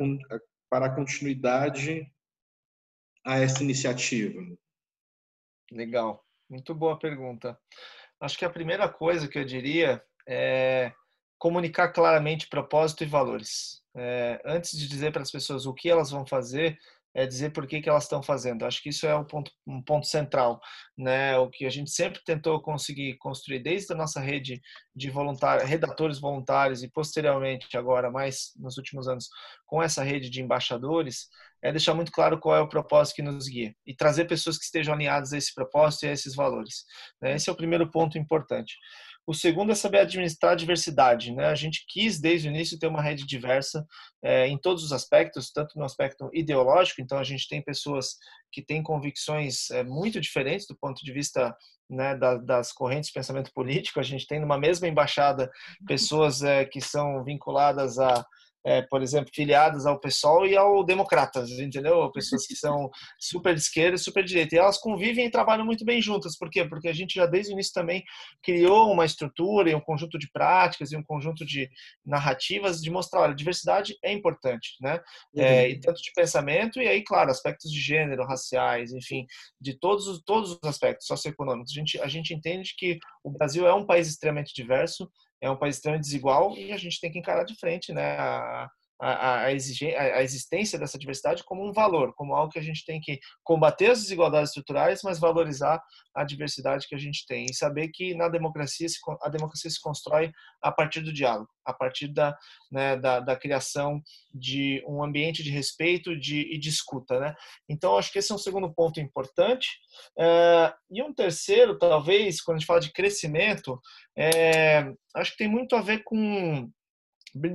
para a continuidade a essa iniciativa? Legal, muito boa pergunta. Acho que a primeira coisa que eu diria é comunicar claramente propósito e valores. É, antes de dizer para as pessoas o que elas vão fazer, é dizer por que, que elas estão fazendo. Acho que isso é um ponto, um ponto central, né? O que a gente sempre tentou conseguir construir desde a nossa rede de voluntários, redatores voluntários e posteriormente agora mais nos últimos anos com essa rede de embaixadores é deixar muito claro qual é o propósito que nos guia e trazer pessoas que estejam alinhadas a esse propósito e a esses valores. Né? Esse é o primeiro ponto importante. O segundo é saber administrar a diversidade. Né? A gente quis, desde o início, ter uma rede diversa é, em todos os aspectos, tanto no aspecto ideológico, então a gente tem pessoas que têm convicções é, muito diferentes do ponto de vista né, da, das correntes de pensamento político. A gente tem numa mesma embaixada pessoas é, que são vinculadas a é, por exemplo, filiadas ao PSOL e ao Democratas, entendeu? Pessoas que são super de esquerda e super de direita. E elas convivem e trabalham muito bem juntas. Por quê? Porque a gente já desde o início também criou uma estrutura e um conjunto de práticas e um conjunto de narrativas de mostrar, olha, diversidade é importante, né? Uhum. É, e tanto de pensamento e aí, claro, aspectos de gênero, raciais, enfim, de todos os, todos os aspectos socioeconômicos. A gente, a gente entende que o Brasil é um país extremamente diverso, é um país extremamente desigual e a gente tem que encarar de frente né, a, a, a, existência dessa diversidade como um valor, como algo que a gente tem que combater as desigualdades estruturais, mas valorizar a diversidade que a gente tem e saber que na democracia a democracia se constrói a partir do diálogo, a partir da, né, da, da, criação de um ambiente de respeito de, e de escuta. Né? Então, acho que esse é um segundo ponto importante. É, e um terceiro, talvez, quando a gente fala de crescimento, é, acho que tem muito a ver com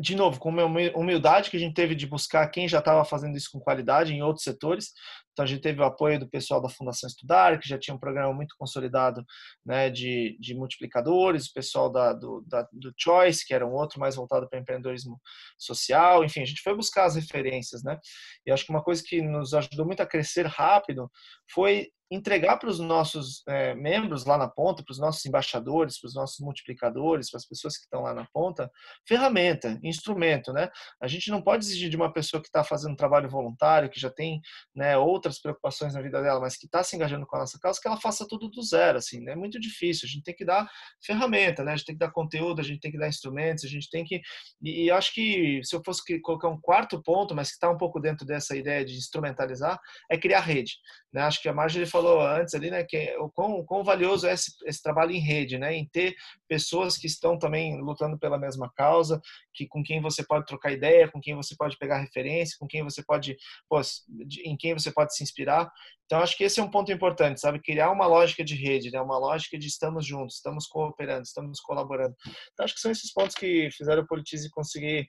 de novo, com uma humildade que a gente teve de buscar quem já estava fazendo isso com qualidade em outros setores. Então, a gente teve o apoio do pessoal da Fundação Estudar, que já tinha um programa muito consolidado né, de, de multiplicadores, o pessoal da, do, da, do Choice, que era um outro mais voltado para empreendedorismo social. Enfim, a gente foi buscar as referências. Né? E acho que uma coisa que nos ajudou muito a crescer rápido foi entregar para os nossos é, membros lá na ponta, para os nossos embaixadores, para os nossos multiplicadores, para as pessoas que estão lá na ponta, ferramenta, instrumento, né? A gente não pode exigir de uma pessoa que está fazendo trabalho voluntário, que já tem né, outras preocupações na vida dela, mas que está se engajando com a nossa causa, que ela faça tudo do zero, assim, né? É muito difícil. A gente tem que dar ferramenta, né? A gente tem que dar conteúdo, a gente tem que dar instrumentos, a gente tem que e, e acho que se eu fosse colocar um quarto ponto, mas que está um pouco dentro dessa ideia de instrumentalizar, é criar rede. Né? Acho que a Marjorie falou antes ali, né, que o quão, quão valioso é esse, esse, trabalho em rede, né, em ter pessoas que estão também lutando pela mesma causa, que com quem você pode trocar ideia, com quem você pode pegar referência, com quem você pode, pô, em quem você pode se inspirar. Então acho que esse é um ponto importante, sabe, criar uma lógica de rede, né, uma lógica de estamos juntos, estamos cooperando, estamos colaborando. Então acho que são esses pontos que fizeram o Politize conseguir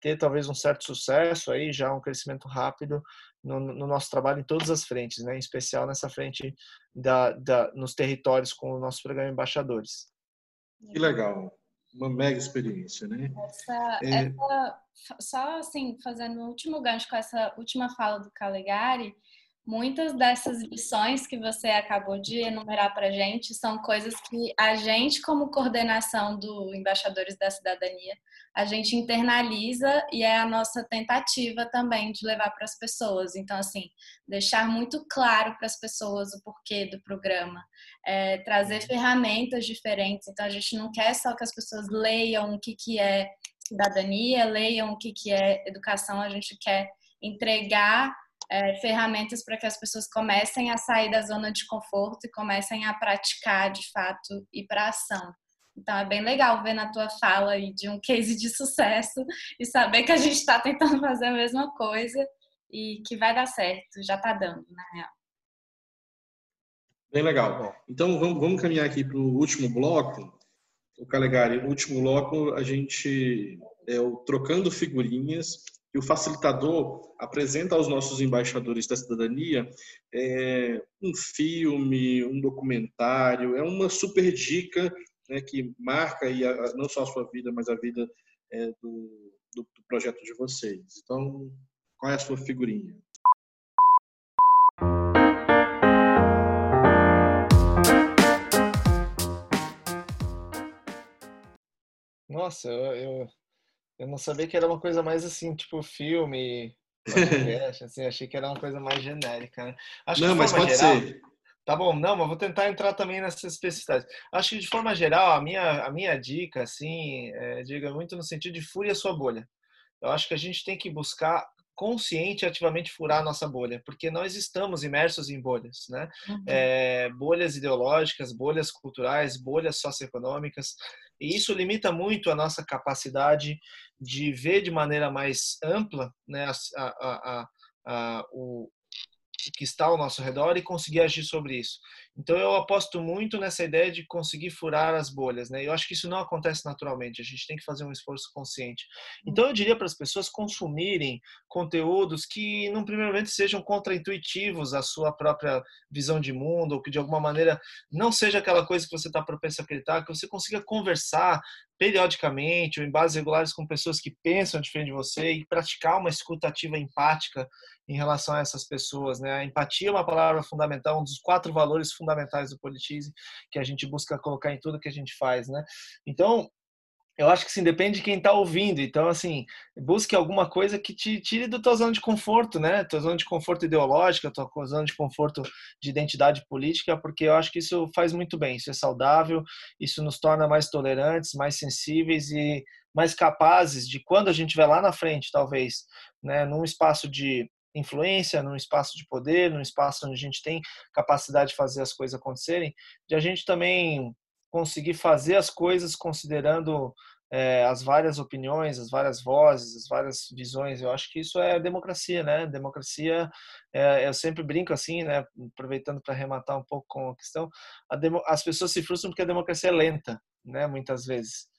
ter talvez um certo sucesso aí, já um crescimento rápido no, no, nosso trabalho em todas as frentes, né? em especial nessa frente da, da, nos territórios com o nosso programa Embaixadores. Que legal, uma mega experiência, né? Essa, é... essa, só assim, fazendo o último gancho com essa última fala do Calegari, Muitas dessas lições que você acabou de enumerar para a gente são coisas que a gente, como coordenação do Embaixadores da Cidadania, a gente internaliza e é a nossa tentativa também de levar para as pessoas. Então, assim, deixar muito claro para as pessoas o porquê do programa, é, trazer ferramentas diferentes. Então, a gente não quer só que as pessoas leiam o que, que é cidadania, leiam o que, que é educação, a gente quer entregar é, ferramentas para que as pessoas comecem a sair da zona de conforto e comecem a praticar de fato e para ação. Então é bem legal ver na tua fala aí de um case de sucesso *laughs* e saber que a gente está tentando fazer a mesma coisa e que vai dar certo, já está dando, na real. Bem legal. Então vamos, vamos caminhar aqui para o último bloco. O Calegari, no último bloco a gente é o trocando figurinhas que o facilitador apresenta aos nossos embaixadores da cidadania é, um filme, um documentário, é uma super dica né, que marca aí a, não só a sua vida, mas a vida é, do, do, do projeto de vocês. Então, qual é a sua figurinha? Nossa, eu, eu, eu não sabia que era uma coisa mais assim, tipo filme, podcast, assim, achei que era uma coisa mais genérica, né? Acho não, mas pode geral, ser. Tá bom, não, mas vou tentar entrar também nessas especificidades. Acho que de forma geral, a minha, a minha dica, assim, é, diga muito no sentido de fure a sua bolha. Eu acho que a gente tem que buscar consciente e ativamente furar a nossa bolha, porque nós estamos imersos em bolhas, né? Uhum. É, bolhas ideológicas, bolhas culturais, bolhas socioeconômicas, e isso limita muito a nossa capacidade de ver de maneira mais ampla, né, a, a, a, o, que está ao nosso redor e conseguir agir sobre isso. Então eu aposto muito nessa ideia de conseguir furar as bolhas, né? Eu acho que isso não acontece naturalmente, a gente tem que fazer um esforço consciente. Então eu diria para as pessoas consumirem conteúdos que, num primeiro momento, sejam contraintuitivos à sua própria visão de mundo, ou que de alguma maneira não seja aquela coisa que você está propenso a acreditar, que você consiga conversar periodicamente ou em bases regulares com pessoas que pensam diferente de você e praticar uma escutativa empática em relação a essas pessoas, né? A empatia é uma palavra fundamental, um dos quatro valores fundamentais do Politize que a gente busca colocar em tudo que a gente faz, né? Então, eu acho que sim, depende de quem está ouvindo. Então, assim, busque alguma coisa que te tire do tua zona de conforto, né? Tua zona de conforto ideológica, tua zona de conforto de identidade política, porque eu acho que isso faz muito bem, isso é saudável, isso nos torna mais tolerantes, mais sensíveis e mais capazes de, quando a gente estiver lá na frente, talvez, né, num espaço de influência, num espaço de poder, num espaço onde a gente tem capacidade de fazer as coisas acontecerem, de a gente também conseguir fazer as coisas considerando é, as várias opiniões, as várias vozes, as várias visões. Eu acho que isso é democracia, né? Democracia, é, eu sempre brinco assim, né? Aproveitando para arrematar um pouco com a questão, a demo, as pessoas se frustram porque a democracia é lenta, né? Muitas vezes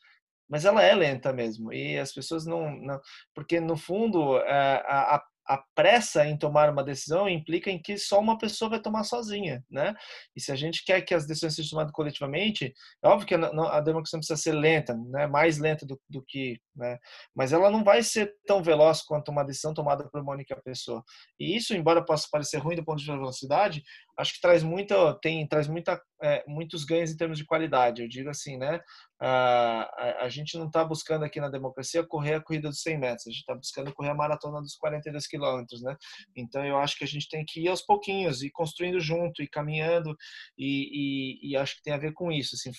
mas ela é lenta mesmo e as pessoas não, não porque no fundo é, a, a pressa em tomar uma decisão implica em que só uma pessoa vai tomar sozinha, né? E se a gente quer que as decisões sejam tomadas coletivamente, é óbvio que a, democracia precisa ser lenta, né? Mais lenta do, do, que, né? Mas ela não vai ser tão veloz quanto uma decisão tomada por uma única pessoa. E isso, embora possa parecer ruim do ponto de vista velocidade, acho que traz muita, tem, traz muita, é, muitos ganhos em termos de qualidade. Eu digo assim, né? A, a gente não está buscando aqui na democracia correr a corrida dos 100 metros, a gente está buscando correr a maratona dos 42 quilômetros, né? Então eu acho que a gente tem que ir aos pouquinhos, ir construindo junto, e caminhando, e, e, e, acho que tem a ver com isso, assim,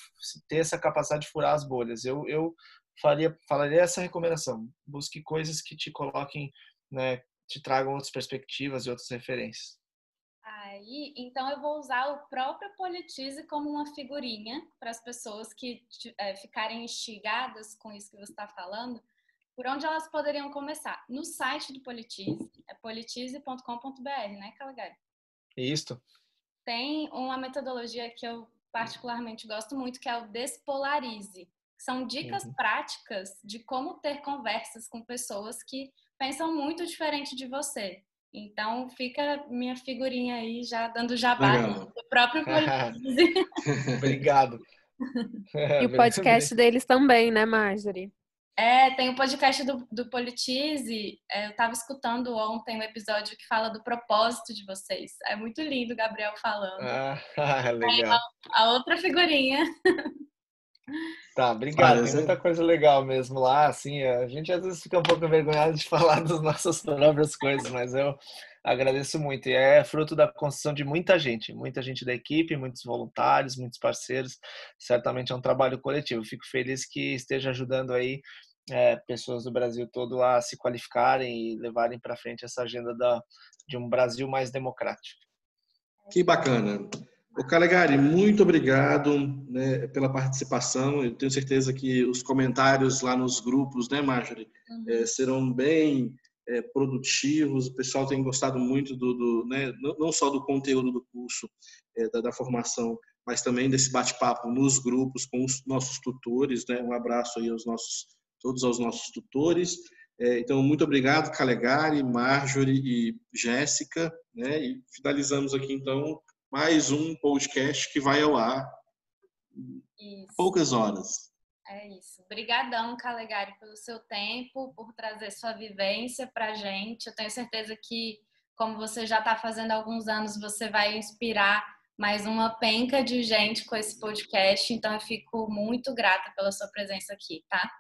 ter essa capacidade de furar as bolhas. Eu, eu faria, falaria essa recomendação: busque coisas que te coloquem, né, te tragam outras perspectivas e outras referências. Aí, então eu vou usar o próprio Politize como uma figurinha para as pessoas que é, ficarem instigadas com isso que você está falando, por onde elas poderiam começar? No site do Politize, é politize.com.br, né, Calegari? Isso. Tem uma metodologia que eu particularmente gosto muito, que é o Despolarize. São dicas uhum. práticas de como ter conversas com pessoas que pensam muito diferente de você. Então fica minha figurinha aí já dando jabá do próprio *laughs* Politize. Obrigado. *laughs* E o podcast deles também, né, Marjorie? É, tem o podcast do, do Politize. É, eu estava escutando ontem um episódio que fala do propósito de vocês. É muito lindo o Gabriel falando. Ah, *laughs* legal. A, a outra figurinha. Tá, obrigado. Tem muita coisa legal mesmo lá. Assim, a gente às vezes fica um pouco envergonhado de *laughs* falar das nossas próprias coisas, mas eu agradeço muito. E é fruto da construção de muita gente, muita gente da equipe, muitos voluntários, muitos parceiros. Certamente é um trabalho coletivo. Fico feliz que esteja ajudando aí é, pessoas do Brasil todo a se qualificarem e levarem para frente essa agenda da, de um Brasil mais democrático. Que bacana. O Calegari, muito obrigado né, pela participação. Eu tenho certeza que os comentários lá nos grupos, né, Marjorie, uhum. é, serão bem é, produtivos. O pessoal tem gostado muito do, do né, não só do conteúdo do curso, é, da, da, formação, mas também desse bate-papo nos grupos com os nossos tutores. Né? Um abraço aí aos nossos, todos aos nossos tutores. então, muito obrigado, Calegari, Marjorie e Jéssica. Né? E finalizamos aqui, então, mais um podcast que vai ao ar em poucas horas. É isso. Obrigadão, Calegari, pelo seu tempo, por trazer sua vivência para a gente. Eu tenho certeza que, como você já está fazendo há alguns anos, você vai inspirar mais uma penca de gente com esse podcast. Então, eu fico muito grata pela sua presença aqui, tá?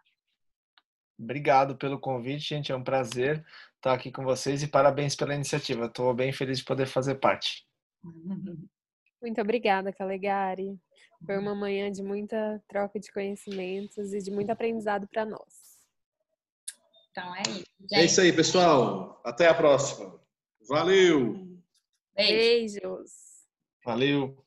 Obrigado pelo convite, gente. É um prazer estar aqui com vocês e parabéns pela iniciativa. Estou bem feliz de poder fazer parte. Muito obrigada, Calegari. Foi uma manhã de muita troca de conhecimentos e de muito aprendizado para nós. Então é isso. Gente. É isso aí, pessoal. Até a próxima. Valeu! Beijos. Valeu.